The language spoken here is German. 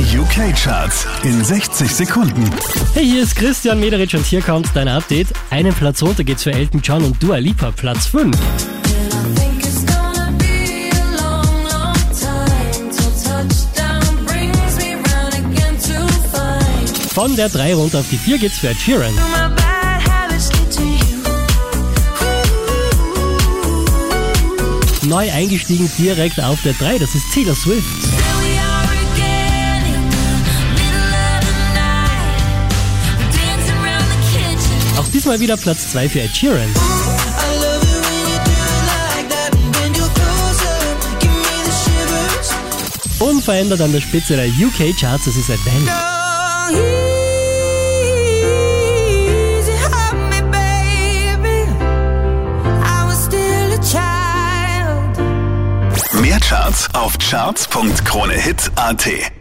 Die UK-Charts in 60 Sekunden. Hey, hier ist Christian Mederich und hier kommt dein Update. Einen Platz runter geht's für Elton John und Dua Lipa, Platz 5. think it's gonna be a long, long time till touchdown brings me round again to find Von der 3 runter auf die 4 geht's für Ed Sheeran. Neu eingestiegen direkt auf der 3, das ist Taylor Swift. Diesmal wieder Platz 2 für Ed Sheeran. Unverändert an der Spitze der UK-Charts, das ist Adele. Mehr Charts auf charts.kronehit.at.